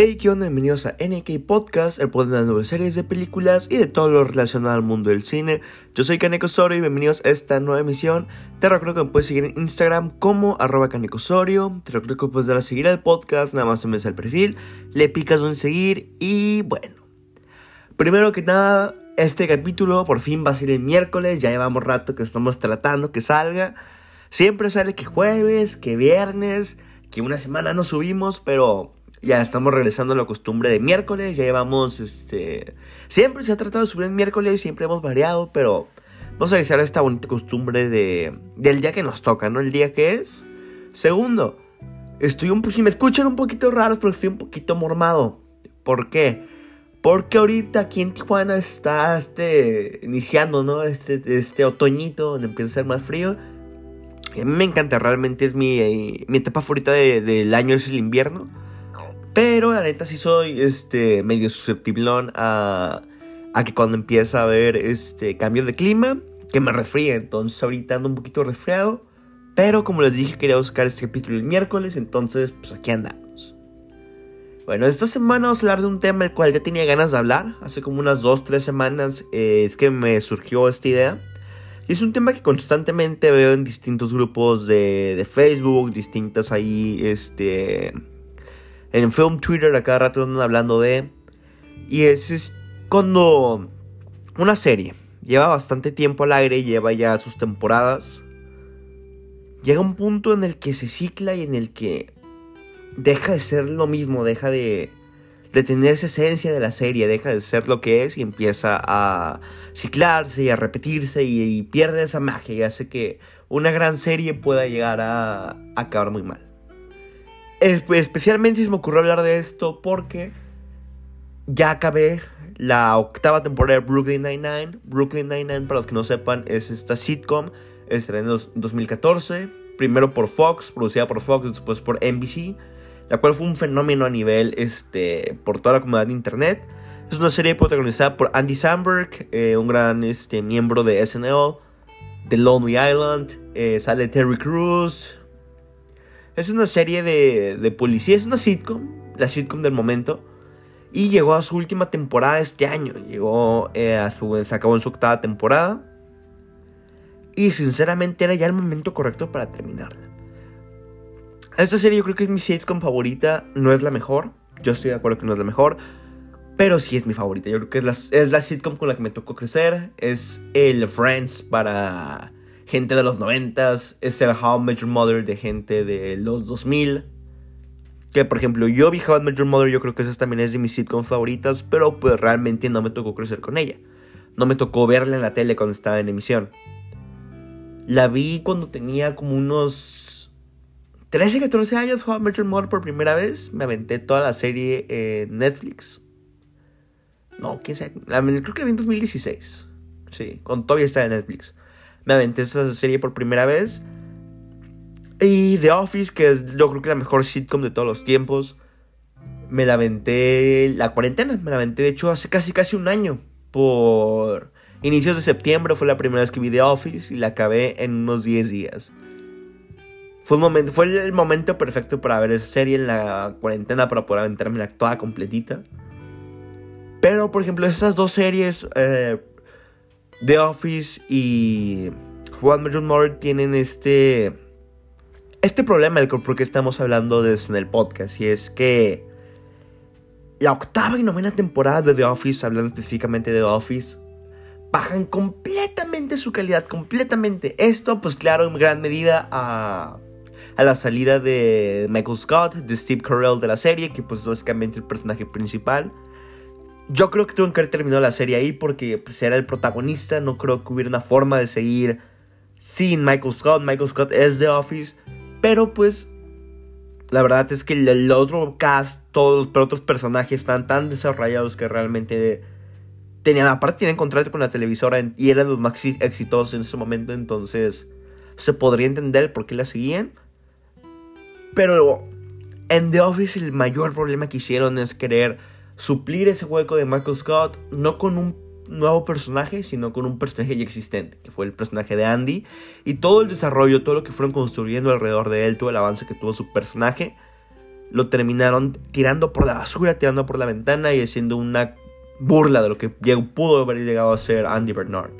Hey, ¿qué onda? Bienvenidos a NK Podcast, el podcast de nuevas series de películas y de todo lo relacionado al mundo del cine. Yo soy Kaneko Osorio y bienvenidos a esta nueva emisión. Te recuerdo que me puedes seguir en Instagram como arroba Kaneko Osorio. Te recuerdo que puedes dar a seguir al podcast, nada más te metes al perfil, le picas en seguir y bueno. Primero que nada, este capítulo por fin va a ser el miércoles, ya llevamos rato que estamos tratando que salga. Siempre sale que jueves, que viernes, que una semana no subimos, pero ya estamos regresando a la costumbre de miércoles, ya llevamos, este, siempre se ha tratado de subir el miércoles, siempre hemos variado, pero vamos a a esta bonita costumbre de, del día que nos toca, ¿no? El día que es. Segundo, estoy un si me escuchan un poquito raros, pero estoy un poquito mormado. ¿Por qué? Porque ahorita aquí en Tijuana está este, iniciando, ¿no? Este, este otoñito donde empieza a ser más frío. a mí me encanta, realmente es mi, mi etapa favorita del año, es el invierno. Pero la neta sí soy este, medio susceptible a, a que cuando empieza a haber este, cambios de clima, que me resfríe. Entonces ahorita ando un poquito resfriado. Pero como les dije, quería buscar este capítulo el miércoles. Entonces, pues aquí andamos. Bueno, esta semana vamos a hablar de un tema del cual ya tenía ganas de hablar. Hace como unas 2-3 semanas eh, es que me surgió esta idea. Y es un tema que constantemente veo en distintos grupos de, de Facebook, distintas ahí, este en Film Twitter a cada rato andan hablando de. Y es, cuando una serie lleva bastante tiempo al aire, lleva ya sus temporadas. Llega un punto en el que se cicla y en el que deja de ser lo mismo, deja de, de tener esa esencia de la serie, deja de ser lo que es y empieza a ciclarse y a repetirse y, pierde esa magia y hace que una gran serie pueda llegar a acabar muy mal. Especialmente se me ocurrió hablar de esto porque ya acabé la octava temporada de Brooklyn Nine-Nine. Brooklyn Nine-Nine, para los que no sepan, es esta sitcom estrenada en 2014. Primero por Fox, producida por Fox, después por NBC. La cual fue un fenómeno a nivel, este, por toda la comunidad de internet. Es una serie protagonizada por Andy Samberg, eh, un gran este, miembro de SNL, The Lonely Island. Eh, sale Terry Crews, es una serie de, de policía, es una sitcom, la sitcom del momento. Y llegó a su última temporada este año. Llegó eh, a su. Se acabó en su octava temporada. Y sinceramente era ya el momento correcto para terminarla. Esta serie yo creo que es mi sitcom favorita. No es la mejor. Yo estoy de acuerdo que no es la mejor. Pero sí es mi favorita. Yo creo que es la, es la sitcom con la que me tocó crecer. Es el Friends para gente de los noventas, es el How Met Your Mother de gente de los 2000. Que por ejemplo, yo vi How Met Your Mother, yo creo que esa también es de mis sitcoms favoritas, pero pues realmente no me tocó crecer con ella. No me tocó verla en la tele cuando estaba en emisión. La vi cuando tenía como unos 13, 14 años, How Met Your Mother por primera vez. Me aventé toda la serie en Netflix. No, quién sabe. Creo que la vi en 2016. Sí, cuando todavía estaba en Netflix me aventé esa serie por primera vez. Y The Office, que es yo creo que la mejor sitcom de todos los tiempos. Me la aventé la cuarentena, me la aventé de hecho hace casi casi un año. Por inicios de septiembre fue la primera vez que vi The Office y la acabé en unos 10 días. Fue, un momento, fue el momento perfecto para ver esa serie en la cuarentena para poder aventarme la toda completita. Pero, por ejemplo, esas dos series, eh, The Office y Juan Major More tienen este este problema del por estamos hablando de en el podcast y es que la octava y novena temporada de The Office, hablando específicamente de The Office, bajan completamente su calidad, completamente. Esto, pues claro, en gran medida a, a la salida de Michael Scott, de Steve Carell de la serie, que pues básicamente el personaje principal. Yo creo que tuvo que haber terminado la serie ahí porque pues, era el protagonista. No creo que hubiera una forma de seguir sin Michael Scott. Michael Scott es The Office. Pero pues la verdad es que el, otro cast, todos los otros personajes están tan desarrollados que realmente tenían, aparte tienen contrato con la televisora y eran los más exitosos en ese momento. Entonces se podría entender por qué la seguían. Pero en The Office el mayor problema que hicieron es querer suplir ese hueco de Michael Scott no con un nuevo personaje, sino con un personaje ya existente, que fue el personaje de Andy, y todo el desarrollo, todo lo que fueron construyendo alrededor de él, todo el avance que tuvo su personaje, lo terminaron tirando por la basura, tirando por la ventana y haciendo una burla de lo que pudo haber llegado a ser Andy Bernard.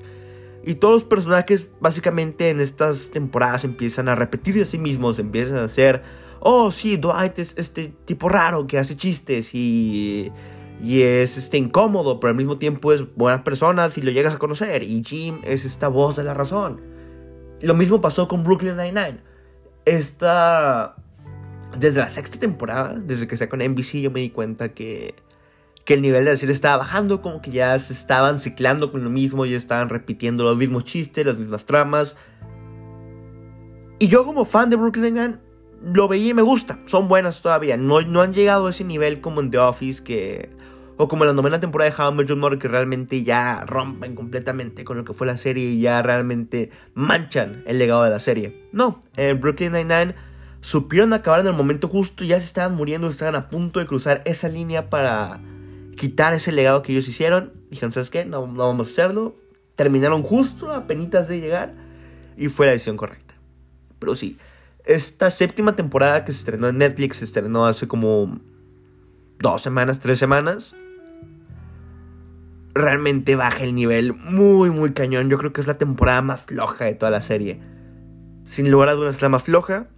Y todos los personajes básicamente en estas temporadas empiezan a repetir a sí mismos, empiezan a ser, oh sí, Dwight es este tipo raro que hace chistes y, y es este incómodo, pero al mismo tiempo es buena persona si lo llegas a conocer. Y Jim es esta voz de la razón. Lo mismo pasó con Brooklyn Nine-Nine. Esta... Desde la sexta temporada, desde que sea con NBC, yo me di cuenta que que el nivel de la serie estaba bajando, como que ya se estaban ciclando con lo mismo, ya estaban repitiendo los mismos chistes, las mismas tramas. Y yo como fan de Brooklyn Nine lo veía y me gusta, son buenas todavía, no, no han llegado a ese nivel como en The Office que... O como en la novena temporada de How I Your que realmente ya rompen completamente con lo que fue la serie y ya realmente manchan el legado de la serie. No, en Brooklyn Nine-Nine supieron acabar en el momento justo, ya se estaban muriendo, estaban a punto de cruzar esa línea para quitar ese legado que ellos hicieron. Dijeron, ¿sabes qué? No, no vamos a hacerlo. Terminaron justo a penitas de llegar y fue la decisión correcta. Pero sí, esta séptima temporada que se estrenó en Netflix, se estrenó hace como dos semanas, tres semanas. Realmente baja el nivel muy, muy cañón. Yo creo que es la temporada más floja de toda la serie. Sin lugar a dudas, la más floja.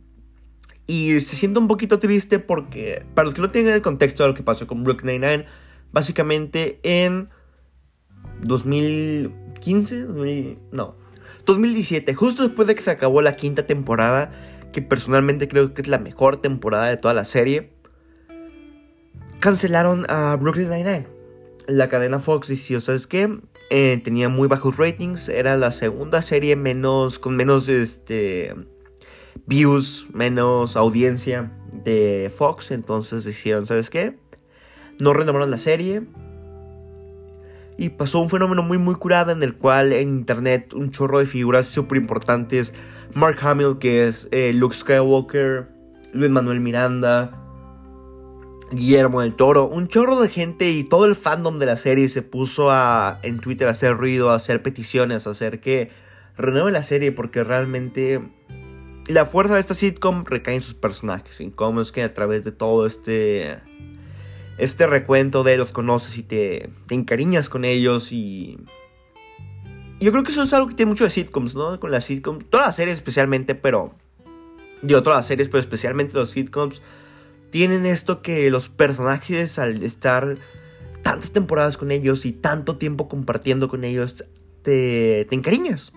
Y se siente un poquito triste porque, para los que no tienen el contexto de lo que pasó con Brooklyn Nine-Nine, básicamente en 2015, no, 2017, justo después de que se acabó la quinta temporada, que personalmente creo que es la mejor temporada de toda la serie, cancelaron a Brooklyn Nine-Nine. La cadena Fox decidió, ¿sabes qué? Eh, tenía muy bajos ratings, era la segunda serie menos, con menos este, views, menos audiencia de Fox, entonces decidieron, ¿sabes qué? no renovaron la serie. Y pasó un fenómeno muy muy curado en el cual en internet un chorro de figuras súper importantes. Mark Hamill, que es eh, Luke Skywalker, Luis Manuel Miranda, Guillermo del Toro, un chorro de gente y todo el fandom de la serie se puso a, en Twitter a hacer ruido, a hacer peticiones, a hacer que renueve la serie porque realmente la fuerza de esta sitcom recae en sus personajes, en cómo es que a través de todo este este recuento de los conoces y te, te encariñas con ellos y... Yo creo que eso es algo que tiene mucho de sitcoms, ¿no? Con las sitcoms, todas las series especialmente, pero... Digo, todas las series, pero especialmente los sitcoms, tienen esto que los personajes al estar tantas temporadas con ellos y tanto tiempo compartiendo con ellos, te, te encariñas.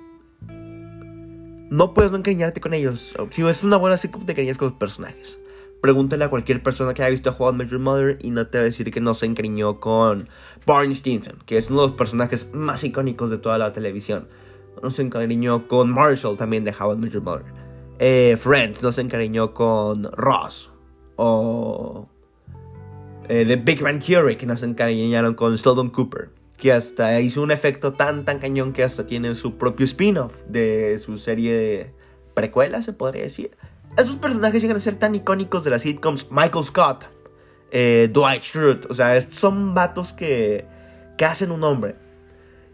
No puedes no encariñarte con ellos. Si es una buena sitcom, te encariñas con los personajes. Pregúntale a cualquier persona que haya visto How I Mother y no te va a decir que no se encariñó con Barney Stinson, que es uno de los personajes más icónicos de toda la televisión. No se encariñó con Marshall también de How I Met Mother. Eh, Friends no se encariñó con Ross. O eh, The Big Bang Theory que no se encariñaron con Sheldon Cooper. Que hasta hizo un efecto tan tan cañón que hasta tiene su propio spin-off de su serie de precuela, se podría decir esos personajes llegan a ser tan icónicos de las sitcoms. Michael Scott, eh, Dwight Schrute, o sea, son vatos que, que hacen un nombre.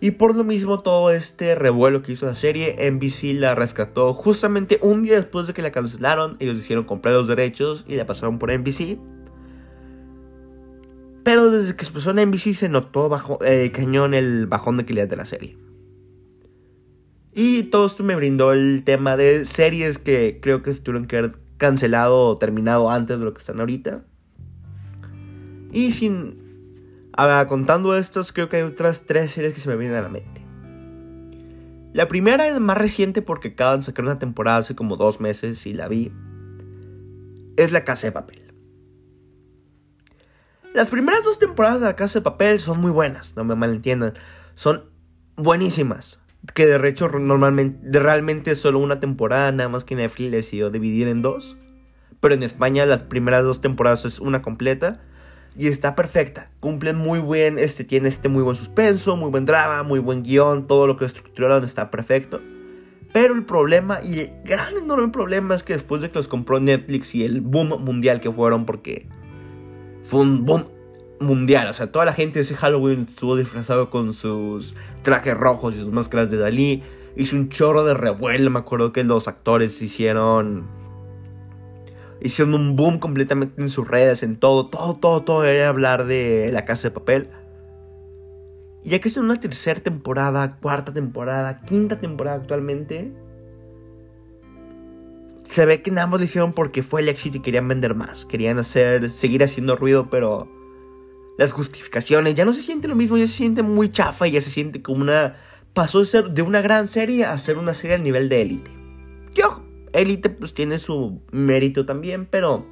Y por lo mismo todo este revuelo que hizo la serie, NBC la rescató justamente un día después de que la cancelaron. Ellos hicieron comprar los derechos y la pasaron por NBC. Pero desde que se puso en NBC se notó bajo, eh, cañón el bajón de calidad de la serie. Y todo esto me brindó el tema de series que creo que se tuvieron que haber cancelado o terminado antes de lo que están ahorita. Y sin. Ahora, contando estas, creo que hay otras tres series que se me vienen a la mente. La primera es más reciente porque acaban de sacar una temporada hace como dos meses y la vi. Es La Casa de Papel. Las primeras dos temporadas de La Casa de Papel son muy buenas, no me malentiendan. Son buenísimas que de hecho normalmente, realmente solo una temporada, nada más que Netflix decidió dividir en dos. Pero en España las primeras dos temporadas es una completa y está perfecta. Cumplen muy buen, este tiene este muy buen suspenso, muy buen drama, muy buen guion, todo lo que estructuraron está perfecto. Pero el problema, y el gran enorme problema es que después de que los compró Netflix y el boom mundial que fueron, porque fue un boom mundial. O sea, toda la gente ese Halloween estuvo disfrazado con sus trajes rojos y sus máscaras de Dalí. Hizo un chorro de revuelo. Me acuerdo que los actores hicieron. Hicieron un boom completamente en sus redes, en todo, todo, todo, todo era hablar de la casa de papel. Y ya que es en una tercera temporada, cuarta temporada, quinta temporada actualmente, se ve que nada más lo hicieron porque fue el éxito y querían vender más. Querían hacer, seguir haciendo ruido, pero las justificaciones ya no se siente lo mismo, ya se siente muy chafa y ya se siente como una... Pasó de ser de una gran serie a ser una serie al nivel de élite. Yo, élite pues tiene su mérito también, pero...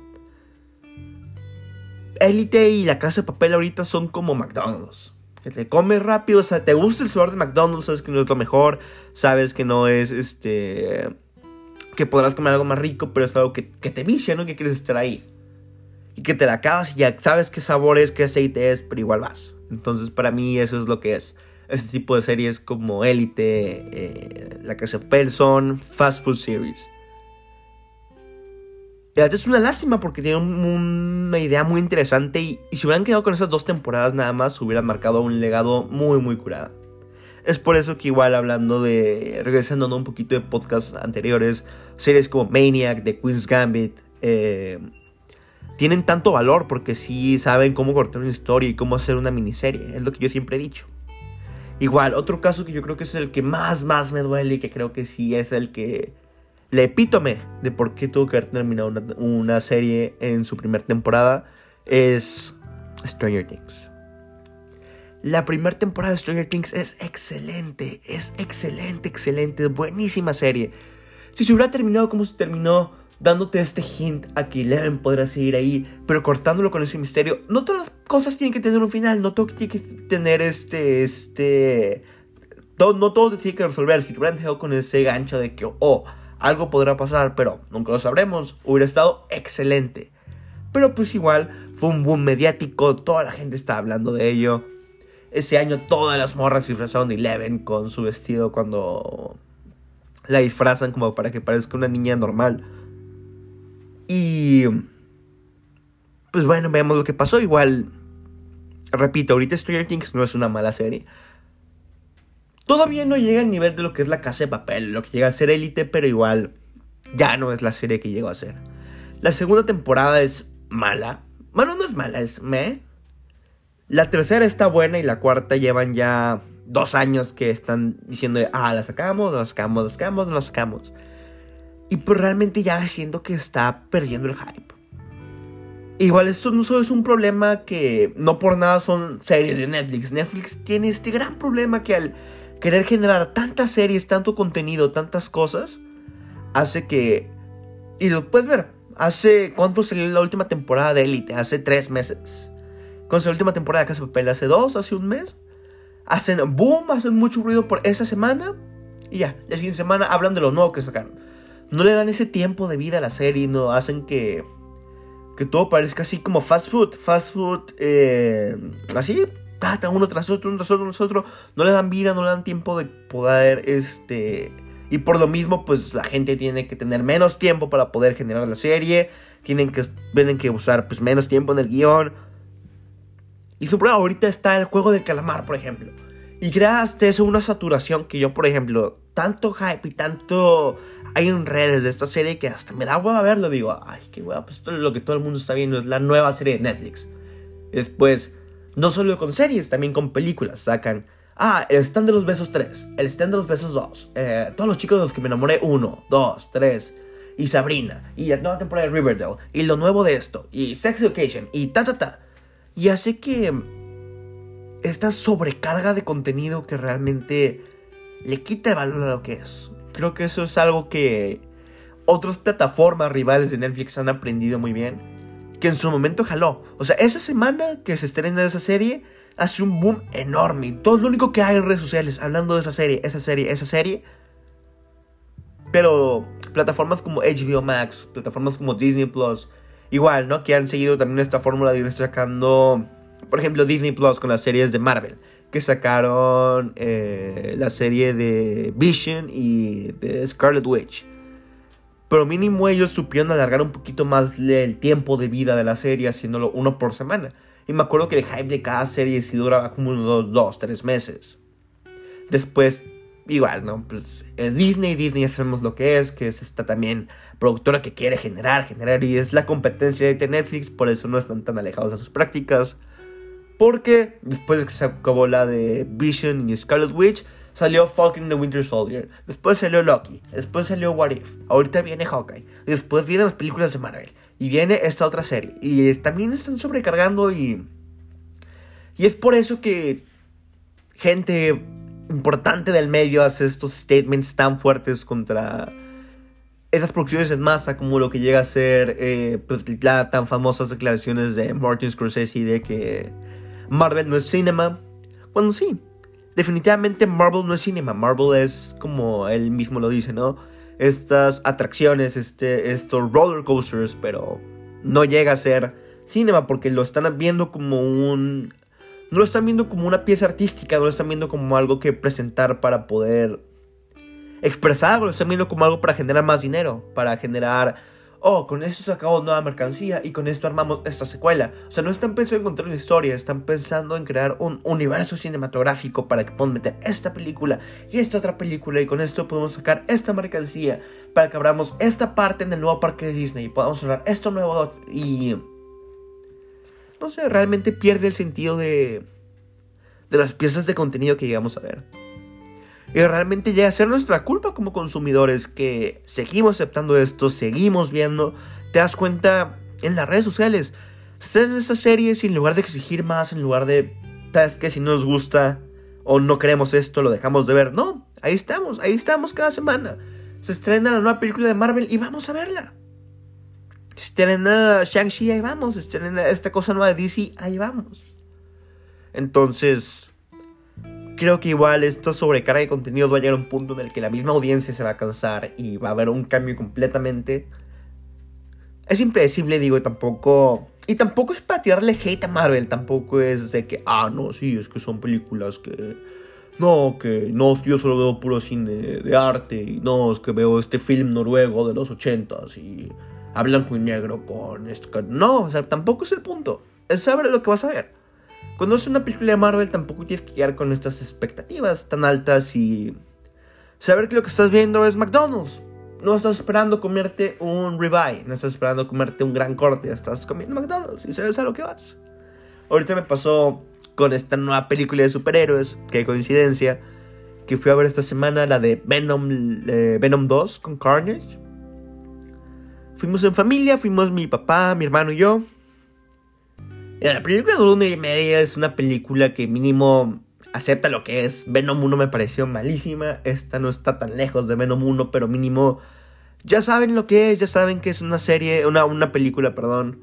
Élite y la casa de papel ahorita son como McDonald's. Que te comes rápido, o sea, te gusta el sabor de McDonald's, sabes que no es lo mejor, sabes que no es este que podrás comer algo más rico, pero es algo que, te vicia, ¿no? Que quieres estar ahí. Y que te la acabas y ya sabes qué sabor es, qué aceite es, pero igual vas. Entonces, para mí, eso es lo que es. Este tipo de series como Élite, eh, La Casa de son Fast Food Series. Es una lástima porque tiene una idea muy interesante y, y si hubieran quedado con esas dos temporadas nada más, hubieran marcado un legado muy, muy curado. Es por eso que igual hablando de, regresando un poquito de podcasts anteriores, series como Maniac, The Queen's Gambit, eh, tienen tanto valor porque sí saben cómo cortar una historia y cómo hacer una miniserie. Es lo que yo siempre he dicho. Igual, otro caso que yo creo que es el que más, más me duele y que creo que sí es el que... Le epítome de por qué tuvo que haber terminado una serie en su primera temporada es Stranger Things. La primera temporada de Stranger Things es excelente, es excelente, excelente, buenísima serie. Si se hubiera terminado como se terminó, dándote este hint a que Eleven podrá seguir ahí, pero cortándolo con ese misterio, no todas las cosas tienen que tener un final, no todo tiene que tener este, este... Todo, no todo tiene que resolver, si hubieran dejado con ese gancho de que, oh, algo podrá pasar, pero nunca lo sabremos, hubiera estado excelente. Pero pues igual, fue un boom mediático, toda la gente está hablando de ello. Ese año todas las morras disfrazaron de Eleven con su vestido cuando la disfrazan como para que parezca una niña normal. Y... Pues bueno, veamos lo que pasó. Igual, repito, ahorita Stranger Things no es una mala serie. Todavía no llega al nivel de lo que es la casa de papel, lo que llega a ser élite, pero igual ya no es la serie que llegó a ser. La segunda temporada es mala. Bueno, no es mala, es me. La tercera está buena y la cuarta llevan ya dos años que están diciendo, ah, la sacamos, la sacamos, la sacamos, la sacamos. Y pues realmente ya siento que está perdiendo el hype. Igual esto no solo es un problema que no por nada son series de Netflix. Netflix tiene este gran problema que al querer generar tantas series, tanto contenido, tantas cosas, hace que... Y lo puedes ver. Hace... ¿Cuánto salió la última temporada de Elite? Hace tres meses. Con su última temporada de Casa Papel hace dos, hace un mes. Hacen boom, hacen mucho ruido por esa semana. Y ya, la siguiente semana hablan de lo nuevo que sacaron. No le dan ese tiempo de vida a la serie, no hacen que, que todo parezca así como fast food. Fast food, eh, así, uno tras otro, uno tras otro, uno tras otro. No le dan vida, no le dan tiempo de poder, este... Y por lo mismo, pues la gente tiene que tener menos tiempo para poder generar la serie. Tienen que, tienen que usar pues, menos tiempo en el guion y su prueba ahorita está el juego del calamar, por ejemplo. Y creaste eso una saturación que yo, por ejemplo, tanto hype y tanto hay en redes de esta serie que hasta me da hueva verlo. Digo, ay, qué hueva, pues lo que todo el mundo está viendo es la nueva serie de Netflix. Después, no solo con series, también con películas. Sacan, ah, el stand de los besos 3, el stand de los besos 2, eh, todos los chicos de los que me enamoré 1, 2, 3, y Sabrina, y la nueva temporada de Riverdale, y lo nuevo de esto, y Sex Education, y ta ta ta. Y hace que esta sobrecarga de contenido que realmente le quita el valor a lo que es. Creo que eso es algo que otras plataformas rivales de Netflix han aprendido muy bien. Que en su momento jaló. O sea, esa semana que se estrena esa serie, hace un boom enorme. Todo lo único que hay en redes sociales hablando de esa serie, esa serie, esa serie. Pero plataformas como HBO Max, plataformas como Disney Plus, Igual, ¿no? Que han seguido también esta fórmula de ir sacando, por ejemplo, Disney Plus con las series de Marvel. Que sacaron eh, la serie de Vision y de Scarlet Witch. Pero mínimo ellos supieron alargar un poquito más el tiempo de vida de la serie haciéndolo uno por semana. Y me acuerdo que el hype de cada serie sí duraba como unos dos, dos, tres meses. Después igual, ¿no? Pues es Disney, Disney ya sabemos lo que es, que es esta también productora que quiere generar, generar, y es la competencia de Netflix, por eso no están tan alejados de sus prácticas. Porque después de que se acabó la de Vision y Scarlet Witch, salió Falcon the Winter Soldier, después salió Loki, después salió What If, ahorita viene Hawkeye, después vienen las películas de Marvel, y viene esta otra serie, y también están sobrecargando y... Y es por eso que gente importante del medio hace estos statements tan fuertes contra esas producciones en masa como lo que llega a ser eh, las tan famosas declaraciones de Martin Scorsese de que Marvel no es cinema. Cuando sí, definitivamente Marvel no es cinema. Marvel es como él mismo lo dice, ¿no? Estas atracciones, este, estos roller coasters, pero no llega a ser cinema porque lo están viendo como un no lo están viendo como una pieza artística, no lo están viendo como algo que presentar para poder expresar algo, lo están viendo como algo para generar más dinero, para generar, oh, con esto sacamos nueva mercancía y con esto armamos esta secuela. O sea, no están pensando en contar una historia, están pensando en crear un universo cinematográfico para que puedan meter esta película y esta otra película y con esto podemos sacar esta mercancía para que abramos esta parte en el nuevo parque de Disney y podamos hablar esto nuevo y no sé, realmente pierde el sentido de, de las piezas de contenido que llegamos a ver. Y realmente llega a ser nuestra culpa como consumidores que seguimos aceptando esto, seguimos viendo. Te das cuenta en las redes sociales. Estás en estas series y en lugar de exigir más, en lugar de, ¿sabes que Si no nos gusta o no queremos esto, lo dejamos de ver. No, ahí estamos, ahí estamos cada semana. Se estrena la nueva película de Marvel y vamos a verla. Estrena Shang-Chi, ahí vamos. Estrena esta cosa nueva de DC, ahí vamos. Entonces, creo que igual esta sobrecarga de contenido va a llegar a un punto en el que la misma audiencia se va a cansar y va a haber un cambio completamente. Es impredecible, digo, y tampoco. Y tampoco es para tirarle hate a Marvel, tampoco es de que, ah, no, sí, es que son películas que. No, que no, yo solo veo puro cine de arte, y no, es que veo este film noruego de los ochentas y a blanco y negro con esto. No, o sea, tampoco es el punto. Es saber lo que vas a ver. Cuando es una película de Marvel tampoco tienes que llegar con estas expectativas tan altas y saber que lo que estás viendo es McDonald's. No estás esperando comerte un ribeye, no estás esperando comerte un gran corte, estás comiendo McDonald's y sabes a lo que vas. Ahorita me pasó con esta nueva película de superhéroes, qué coincidencia, que fui a ver esta semana la de Venom, eh, Venom 2 con Carnage. Fuimos en familia, fuimos mi papá, mi hermano y yo. La película de una y media es una película que mínimo acepta lo que es. Venom 1 me pareció malísima. Esta no está tan lejos de Venom 1, pero mínimo ya saben lo que es. Ya saben que es una serie, una, una película, perdón.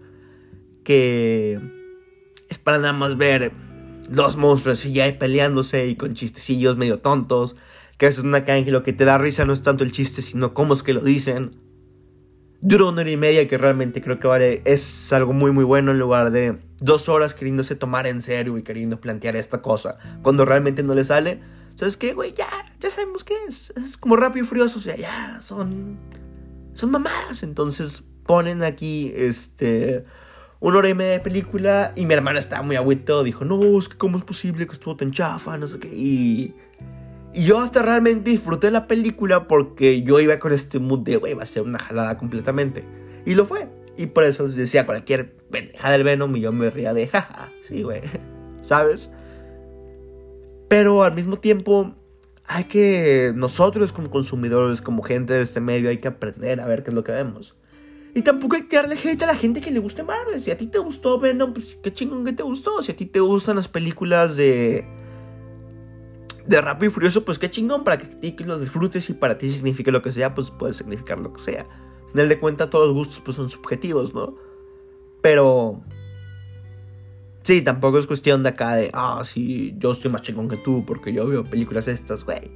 Que es para nada más ver dos monstruos y ya peleándose y con chistecillos medio tontos. Que eso es una que lo que te da risa no es tanto el chiste, sino cómo es que lo dicen duró una hora y media que realmente creo que vale, es algo muy muy bueno en lugar de dos horas queriéndose tomar en serio y queriendo plantear esta cosa cuando realmente no le sale. ¿Sabes qué, güey? Ya, ya sabemos qué es. Es como rápido y furioso, o sea, ya, son, son mamadas. Entonces ponen aquí, este, una hora y media de película y mi hermana estaba muy agüito, dijo, no, es que cómo es posible que estuvo tan chafa, no sé qué, y... Y yo hasta realmente disfruté la película porque yo iba con este mood de, güey, va a ser una jalada completamente. Y lo fue. Y por eso decía cualquier pendeja del Venom y yo me ría de, jaja, sí, güey, ¿sabes? Pero al mismo tiempo, hay que, nosotros como consumidores, como gente de este medio, hay que aprender a ver qué es lo que vemos. Y tampoco hay que darle hate a la gente que le guste Marvel. Si a ti te gustó Venom, pues qué chingón que te gustó. Si a ti te gustan las películas de de Rápido y Furioso, pues qué chingón, para que ti lo disfrutes y para ti signifique lo que sea, pues puede significar lo que sea. Al final de cuentas, todos los gustos pues son subjetivos, ¿no? Pero... Sí, tampoco es cuestión de acá de, ah, sí, yo estoy más chingón que tú porque yo veo películas estas, güey.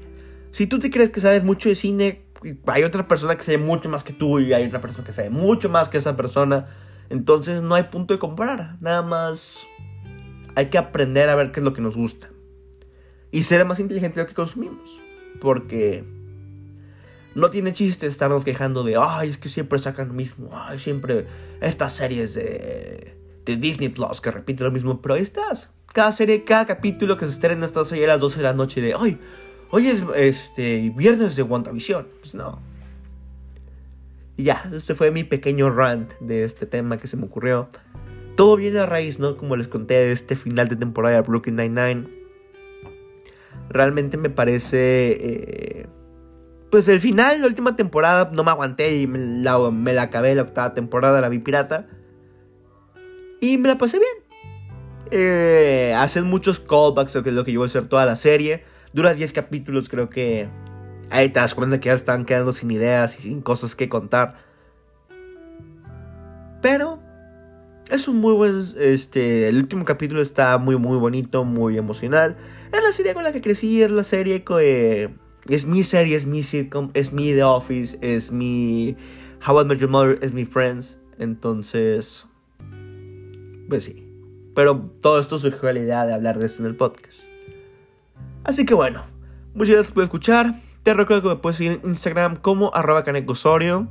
Si tú te crees que sabes mucho de cine, hay otra persona que sabe mucho más que tú y hay otra persona que sabe mucho más que esa persona. Entonces no hay punto de comparar. Nada más hay que aprender a ver qué es lo que nos gusta y ser más inteligente de lo que consumimos. Porque no tiene chiste estarnos quejando de, ay, es que siempre sacan lo mismo, ay, siempre estas series de, de Disney Plus que repiten lo mismo, pero ahí estás. Cada serie, cada capítulo que se estrena estas serie a las 12 de la noche de, ay, Hoy es este, viernes de WandaVision. Pues no. Y ya, este fue mi pequeño rant de este tema que se me ocurrió. Todo viene a raíz, ¿no? Como les conté de este final de temporada de Brooklyn Nine-Nine. Realmente me parece... Eh, pues el final, la última temporada, no me aguanté y me la, me la acabé la octava temporada, la vi pirata. Y me la pasé bien. Eh, hacen muchos callbacks, que es lo que yo voy a hacer toda la serie. Dura 10 capítulos, creo que ahí te das cuenta que ya están quedando sin ideas y sin cosas que contar. Pero es un muy buen, este, el último capítulo está muy, muy bonito, muy emocional. Es la serie con la que crecí, es la serie que... Es mi serie, es mi sitcom, es mi The Office, es mi How I Met Your Mother, es mi Friends. Entonces, pues sí. Pero todo esto surgió de la idea de hablar de esto en el podcast. Así que bueno, muchas gracias por escuchar. Te recuerdo que me puedes seguir en Instagram como arroba canecosorio.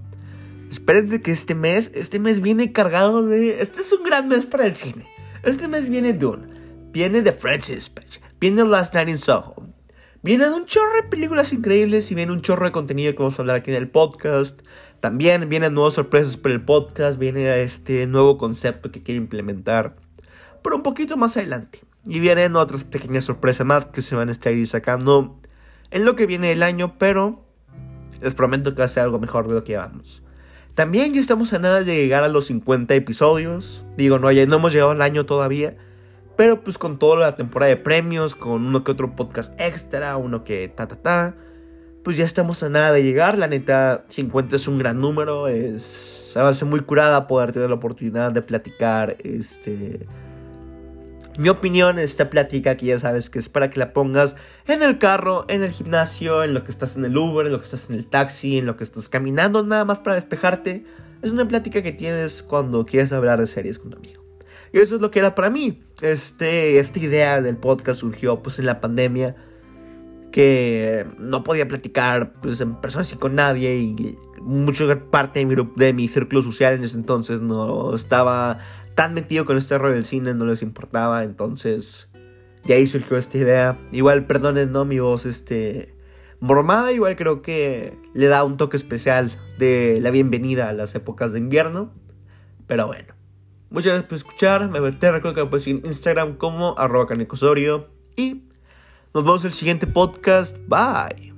Espérense que este mes, este mes viene cargado de... Este es un gran mes para el cine. Este mes viene Dune, viene The Francis Page, viene Last Night in Soho, Vienen un chorro de películas increíbles y viene un chorro de contenido que vamos a hablar aquí en el podcast. También vienen nuevas sorpresas para el podcast, viene este nuevo concepto que quiero implementar, pero un poquito más adelante. Y vienen otras pequeñas sorpresas más que se van a estar sacando en lo que viene el año, pero les prometo que va a ser algo mejor de lo que llevamos. También ya estamos a nada de llegar a los 50 episodios. Digo, no, ya no hemos llegado al año todavía. Pero pues con toda la temporada de premios, con uno que otro podcast extra, uno que ta ta ta, pues ya estamos a nada de llegar. La neta, 50 es un gran número, es se hace muy curada poder tener la oportunidad de platicar este mi opinión, esta plática que ya sabes que es para que la pongas en el carro, en el gimnasio, en lo que estás en el Uber, en lo que estás en el taxi, en lo que estás caminando, nada más para despejarte. Es una plática que tienes cuando quieres hablar de series con tu amigo. Y eso es lo que era para mí. Este, esta idea del podcast surgió pues en la pandemia. Que no podía platicar pues, en persona así con nadie. Y mucha parte de mi, de mi círculo social en ese entonces no estaba tan metido con este rollo del cine. No les importaba. Entonces de ahí surgió esta idea. Igual perdonen, ¿no? Mi voz este... Mormada igual creo que le da un toque especial de la bienvenida a las épocas de invierno. Pero bueno. Muchas gracias por escuchar. Me te recuerdo que me puedes en Instagram como arroba canecosorio. Y nos vemos en el siguiente podcast. Bye.